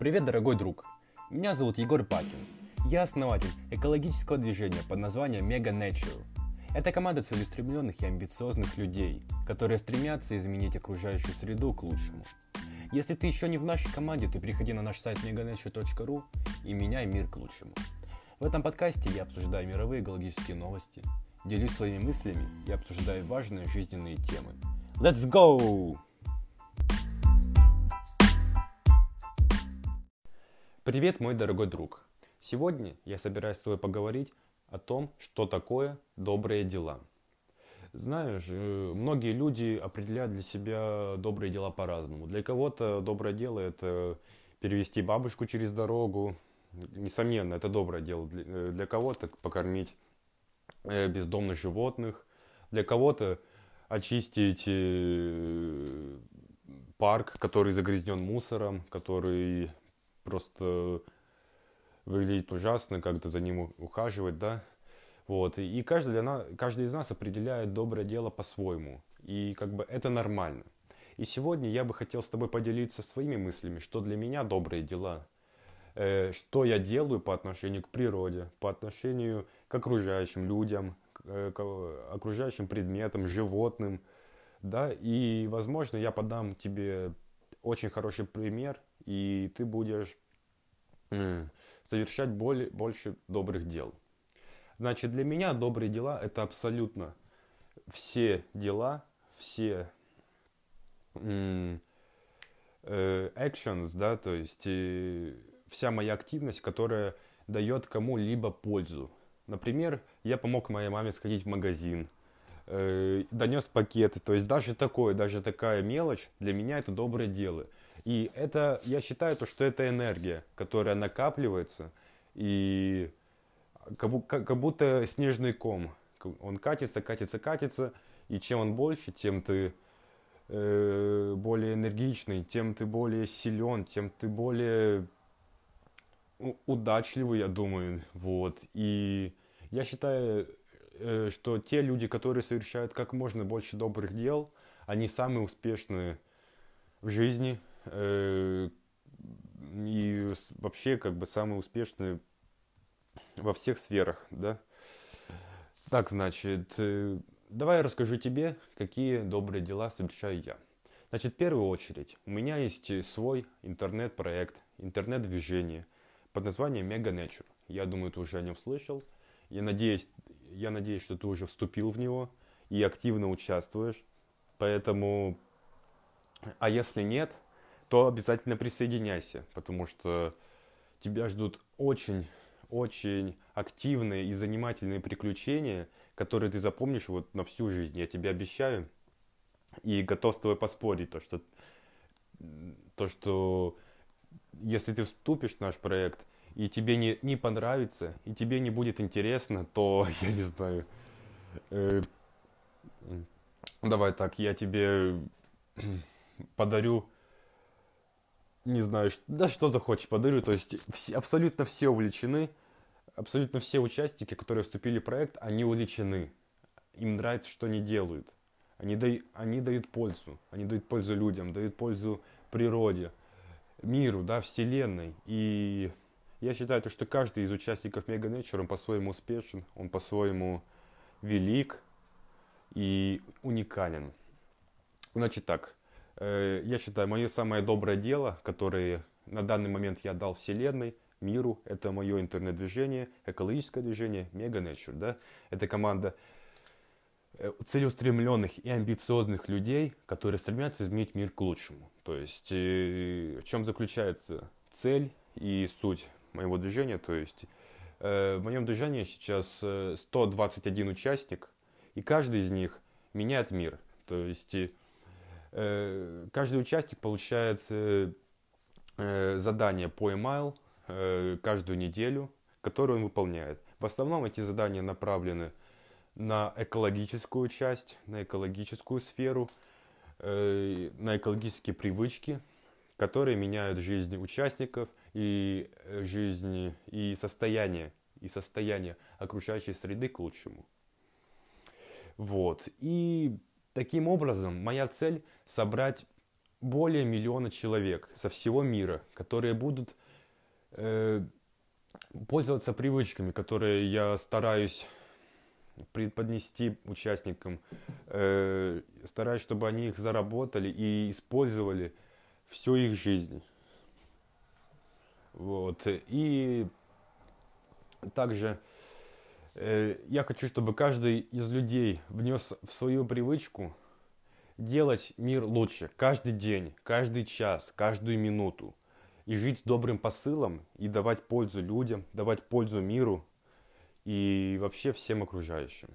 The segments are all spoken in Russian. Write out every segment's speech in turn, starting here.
Привет, дорогой друг! Меня зовут Егор Пакин. Я основатель экологического движения под названием Mega Nature. Это команда целеустремленных и амбициозных людей, которые стремятся изменить окружающую среду к лучшему. Если ты еще не в нашей команде, то приходи на наш сайт meganature.ru и меняй мир к лучшему. В этом подкасте я обсуждаю мировые экологические новости, делюсь своими мыслями и обсуждаю важные жизненные темы. Let's go! Привет, мой дорогой друг! Сегодня я собираюсь с тобой поговорить о том, что такое добрые дела. Знаешь, э, многие люди определяют для себя добрые дела по-разному. Для кого-то доброе дело – это перевести бабушку через дорогу. Несомненно, это доброе дело. Для, э, кого-то покормить э, бездомных животных. Для кого-то очистить парк, который загрязнен мусором, который просто выглядит ужасно, как-то за ним ухаживать, да. Вот. И каждый, для нас, каждый из нас определяет доброе дело по-своему. И как бы это нормально. И сегодня я бы хотел с тобой поделиться своими мыслями, что для меня добрые дела. Э, что я делаю по отношению к природе, по отношению к окружающим людям, к, э, к окружающим предметам, животным. Да? И, возможно, я подам тебе очень хороший пример, и ты будешь совершать более, больше добрых дел. Значит, для меня добрые дела это абсолютно все дела, все э, actions, да, то есть э, вся моя активность, которая дает кому-либо пользу. Например, я помог моей маме сходить в магазин, э, донес пакеты, то есть даже такое, даже такая мелочь для меня это доброе дело. И это, я считаю, то, что это энергия, которая накапливается, и как, как будто снежный ком. Он катится, катится, катится, и чем он больше, тем ты э, более энергичный, тем ты более силен, тем ты более удачливый, я думаю. Вот. И я считаю, что те люди, которые совершают как можно больше добрых дел, они самые успешные в жизни, Э, и вообще как бы самые успешные во всех сферах, да. Так, значит, э, давай я расскажу тебе, какие добрые дела совершаю я. Значит, в первую очередь, у меня есть свой интернет-проект, интернет-движение под названием Mega Nature. Я думаю, ты уже о нем слышал. Я надеюсь, я надеюсь, что ты уже вступил в него и активно участвуешь. Поэтому, а если нет, то обязательно присоединяйся, потому что тебя ждут очень, очень активные и занимательные приключения, которые ты запомнишь вот на всю жизнь. Я тебе обещаю и готов с тобой поспорить, то, что, то, что если ты вступишь в наш проект, и тебе не, не понравится, и тебе не будет интересно, то, я не знаю, э, давай так, я тебе подарю не знаю, да что захочешь подарю. То есть все, абсолютно все увлечены, абсолютно все участники, которые вступили в проект, они увлечены. Им нравится, что они делают. Они, дай, они дают пользу. Они дают пользу людям, дают пользу природе, миру, да, вселенной. И я считаю, что каждый из участников Mega Nature, он по-своему успешен, он по-своему велик и уникален. Значит так, Э, я считаю, мое самое доброе дело, которое на данный момент я дал Вселенной, миру, это мое интернет-движение, экологическое движение Mega Nature. Да? Это команда э, целеустремленных и амбициозных людей, которые стремятся изменить мир к лучшему. То есть э, в чем заключается цель и суть моего движения. То есть в моем движении сейчас 121 участник, и каждый из них меняет мир. То есть Э, каждый участник получает э, э, задание по email каждую неделю, которое он выполняет. В основном эти задания направлены на экологическую часть, на экологическую сферу, на экологические привычки, которые меняют жизнь участников и жизнь и состояние и состояние окружающей среды к лучшему. Вот. И Таким образом, моя цель собрать более миллиона человек со всего мира, которые будут э, пользоваться привычками, которые я стараюсь преподнести участникам, э, стараюсь, чтобы они их заработали и использовали всю их жизнь. Вот. И также э, я хочу, чтобы каждый из людей внес в свою привычку делать мир лучше каждый день, каждый час, каждую минуту. И жить с добрым посылом, и давать пользу людям, давать пользу миру и вообще всем окружающим.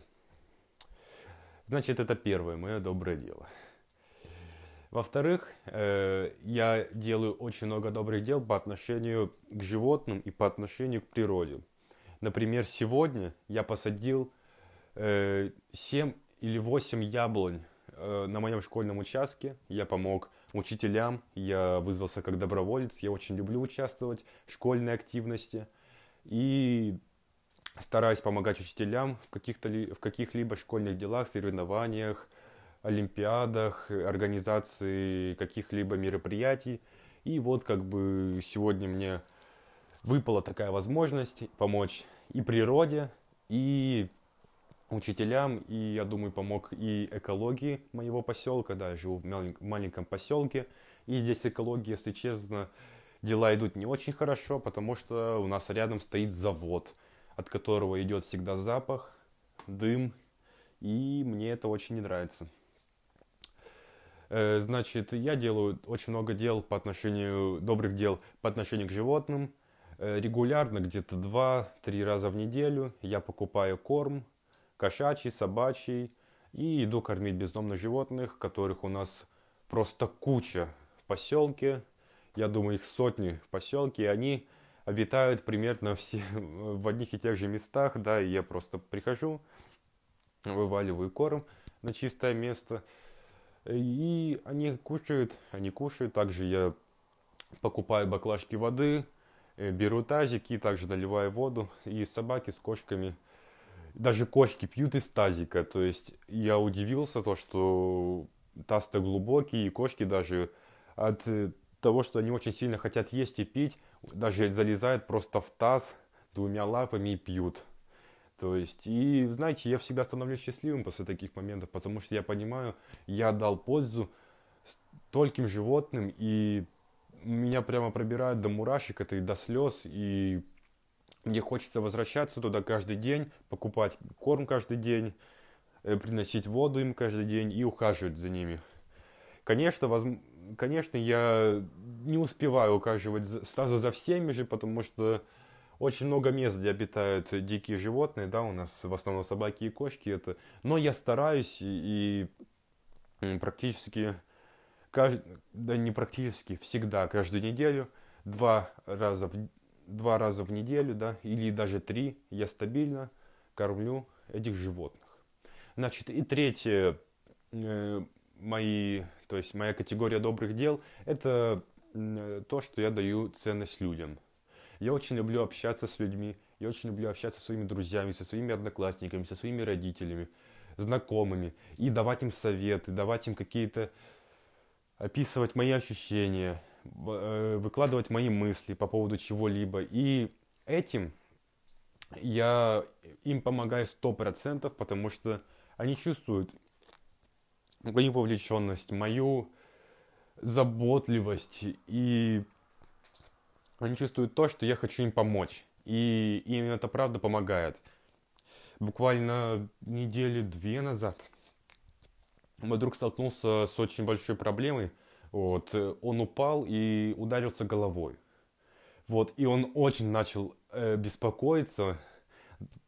Значит, это первое мое доброе дело. Во-вторых, э, я делаю очень много добрых дел по отношению к животным и по отношению к природе. Например, сегодня я посадил э, 7 или 8 яблонь э, на моем школьном участке. Я помог учителям, я вызвался как доброволец, я очень люблю участвовать в школьной активности. И стараюсь помогать учителям в, каких-то в каких-либо школьных делах, соревнованиях, олимпиадах, организации каких-либо мероприятий. И вот как бы сегодня мне выпала такая возможность помочь и природе, и учителям, и, я думаю, помог и экологии моего поселка, да, я живу в маленьком поселке, и здесь экология, если честно, дела идут не очень хорошо, потому что у нас рядом стоит завод, от которого идет всегда запах, дым, и мне это очень не нравится. Э, значит, я делаю очень много дел по отношению, добрых дел по отношению к животным. Э, регулярно, где-то 2-3 раза в неделю я покупаю корм, кошачий, собачий, и иду кормить бездомных животных, которых у нас просто куча в поселке. Я думаю, их сотни в поселке, и они обитают примерно все в одних и тех же местах, да, и я просто прихожу, вываливаю корм на чистое место – и они кушают, они кушают. Также я покупаю баклажки воды, э, беру тазики, также наливаю воду. И собаки с кошками, даже кошки пьют из тазика. То есть я удивился, то, что таз-то глубокий, и кошки даже от э, того, что они очень сильно хотят есть и пить, даже залезают просто в таз двумя лапами и пьют. То есть, и знаете, я всегда становлюсь счастливым после таких моментов, потому что я понимаю, я дал пользу стольким животным, и меня прямо пробирает до мурашек, это и до слез, и мне хочется возвращаться туда каждый день, покупать корм каждый день, э, приносить воду им каждый день и ухаживать за ними. Конечно, воз... конечно, я не успеваю ухаживать сразу за всеми же, потому что очень много мест, где обитают дикие животные, да, у нас в основном собаки и кошки это. Но я стараюсь и, и практически, кажд... да не практически, всегда, каждую неделю, два раза в, два раза в неделю, да, или даже три, я стабильно кормлю этих животных. Значит, и третье, э, мои, то есть моя категория добрых дел, это то, что я даю ценность людям – я очень люблю общаться с людьми, я очень люблю общаться со своими друзьями, со своими одноклассниками, со своими родителями, знакомыми, и давать им советы, давать им какие-то, описывать мои ощущения, э, выкладывать мои мысли по поводу чего-либо. И этим я им помогаю сто процентов, потому что они чувствуют мою вовлеченность, мою заботливость и они чувствуют то, что я хочу им помочь. И им это правда помогает. Буквально недели две назад мой друг столкнулся с очень большой проблемой. Вот, он упал и ударился головой. Вот, и он очень начал э, беспокоиться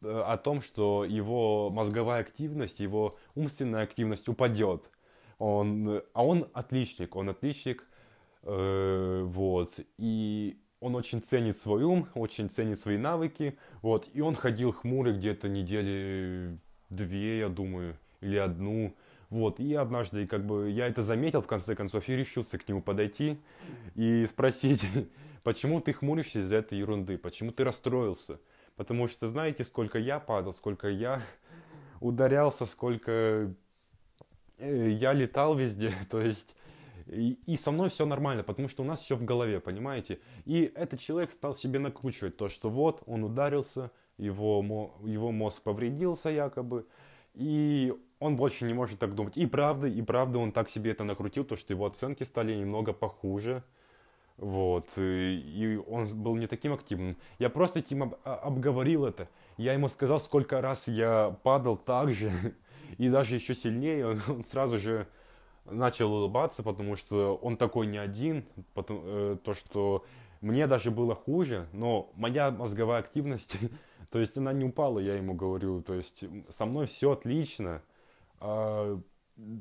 э, о том, что его мозговая активность, его умственная активность упадет. Он, а он отличник, он отличник, э, вот, и он очень ценит свой ум, очень ценит свои навыки, вот, и он ходил хмурый где-то недели две, я думаю, или одну, вот, и однажды, как бы, я это заметил, в конце концов, и решился к нему подойти и спросить, почему ты хмуришься из-за этой ерунды, почему ты расстроился, потому что знаете, сколько я падал, сколько я ударялся, сколько э, я летал везде, то есть И, со мной все нормально, потому что у нас все в голове, понимаете? И этот человек стал себе накручивать то, что вот он ударился, его, его мозг повредился якобы, и он больше не может так думать. И правда, и правда он так себе это накрутил, то, что его оценки стали немного похуже. Вот, и он был не таким активным. Я просто с ним а, обговорил это. Я ему сказал, сколько раз я падал так же, и даже еще сильнее. Он сразу же начал улыбаться, потому что он такой не один. Потому, э, то, что мне даже было хуже, но моя мозговая активность, то есть она не упала, я ему говорю. То есть со мной все отлично. А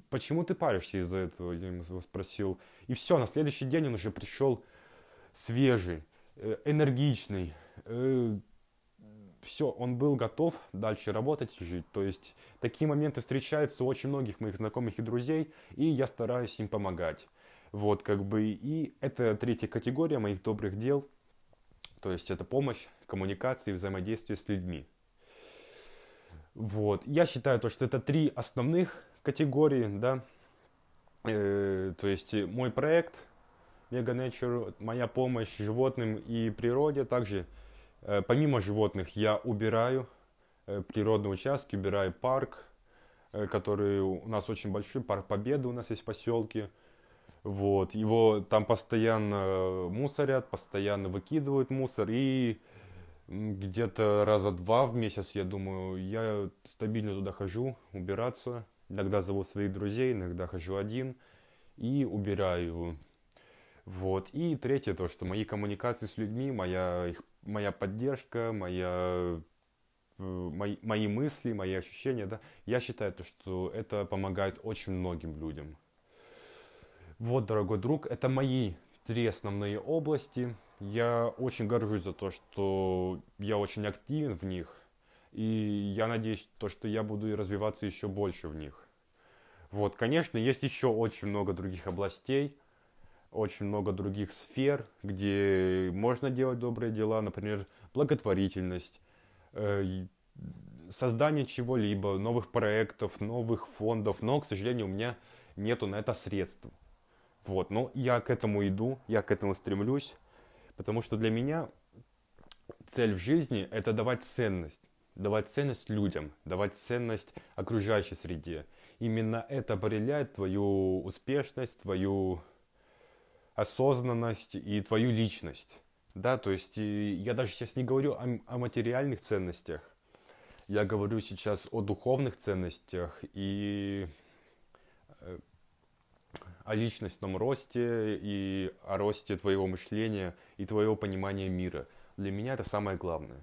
почему ты паришься из-за этого? Я ему спросил. И все, на следующий день он уже пришел свежий, э, энергичный. Э, все, он был готов дальше работать жить. То есть такие моменты встречаются у очень многих моих знакомых и друзей, и я стараюсь им помогать. Вот, как бы, и это третья категория моих добрых дел. То есть это помощь, коммуникации, взаимодействие с людьми. Вот. Я считаю, то, что это три основных категории, да. Э, то есть мой проект Mega Nature, моя помощь животным и природе. Также, помимо животных, я убираю э, природные участки, убираю парк, э, который у нас очень большой, парк Победы у нас есть в поселке. Вот, его там постоянно мусорят, постоянно выкидывают мусор и где-то раза два в месяц, я думаю, я стабильно туда хожу, убираться. Иногда зову своих друзей, иногда хожу один и убираю. Вот. И третье, то, что мои коммуникации с людьми, моя, их, моя поддержка, моя, э, мои, мои мысли, мои ощущения, да, я считаю, то, что это помогает очень многим людям. Вот, дорогой друг, это мои три основные области – я очень горжусь за то, что я очень активен в них. И я надеюсь, то, что я буду развиваться еще больше в них. Вот, конечно, есть еще очень много других областей, очень много других сфер, где можно делать добрые дела, например, благотворительность, э, создание чего-либо, новых проектов, новых фондов, но, к сожалению, у меня нету на это средств. Вот, но я к этому иду, я к этому стремлюсь. Потому что для меня цель в жизни – это давать ценность. Давать ценность людям, давать ценность окружающей среде. Именно это определяет твою успешность, твою осознанность и твою личность. Да, то есть я даже сейчас не говорю о, о материальных ценностях. Я говорю сейчас о духовных ценностях и э, о личностном росте и о росте твоего мышления и твоего понимания мира. Для меня это самое главное.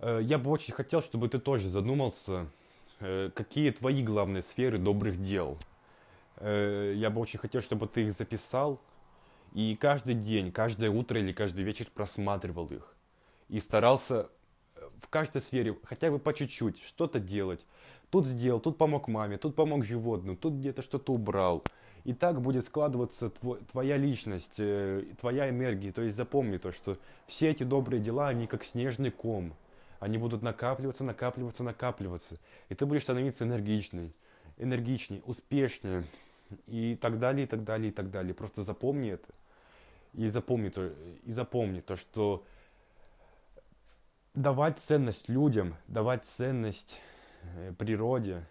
Э, я бы очень хотел, чтобы ты тоже задумался, э, какие твои главные сферы добрых дел. Я бы очень хотел, чтобы ты их записал и каждый день, каждое утро или каждый вечер просматривал их. И старался в каждой сфере хотя бы по чуть-чуть что-то делать. Тут сделал, тут помог маме, тут помог животным, тут где-то что-то убрал – и так будет складываться твой, твоя личность, э, твоя энергия. То есть запомни то, что все эти добрые дела, они как снежный ком. Они будут накапливаться, накапливаться, накапливаться. И ты будешь становиться энергичной, энергичней, успешнее. И так далее, и так далее, и так далее. Просто запомни это. И запомни то, и запомни то что давать ценность людям, давать ценность э, природе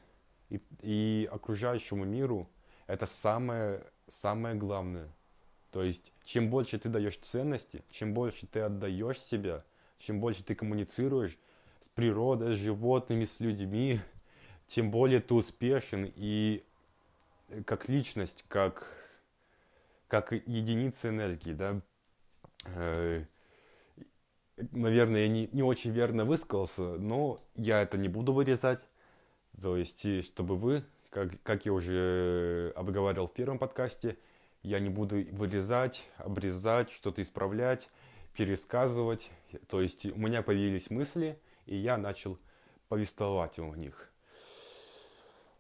и, и окружающему миру – это самое, самое главное. То есть, чем больше ты даешь ценности, чем больше ты отдаешь себя, чем больше ты коммуницируешь с природой, с животными, с людьми, тем более ты успешен и как личность, как, как единица энергии, да. Э, наверное, я не, не очень верно высказался, но я это не буду вырезать. То есть, чтобы вы как, как я уже обговаривал в первом подкасте, я не буду вырезать, обрезать, что-то исправлять, пересказывать. То есть у меня появились мысли, и я начал повествовать в них.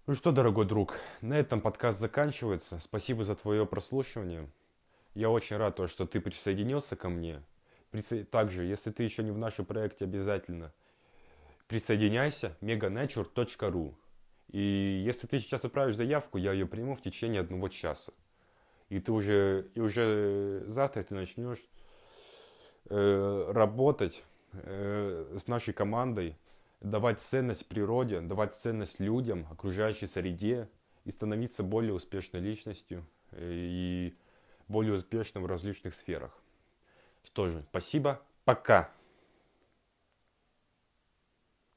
Ну что, дорогой друг, на этом подкаст заканчивается. Спасибо за твое прослушивание. Я очень рад, то, что ты присоединился ко мне. Также, если ты еще не в нашем проекте, обязательно присоединяйся meganature.ru и если ты сейчас отправишь заявку, я ее приму в течение одного часа. И ты уже, и уже завтра ты начнешь э, работать э, с нашей командой, давать ценность природе, давать ценность людям, окружающей среде и становиться более успешной личностью э, и более успешным в различных сферах. Что же, спасибо, пока.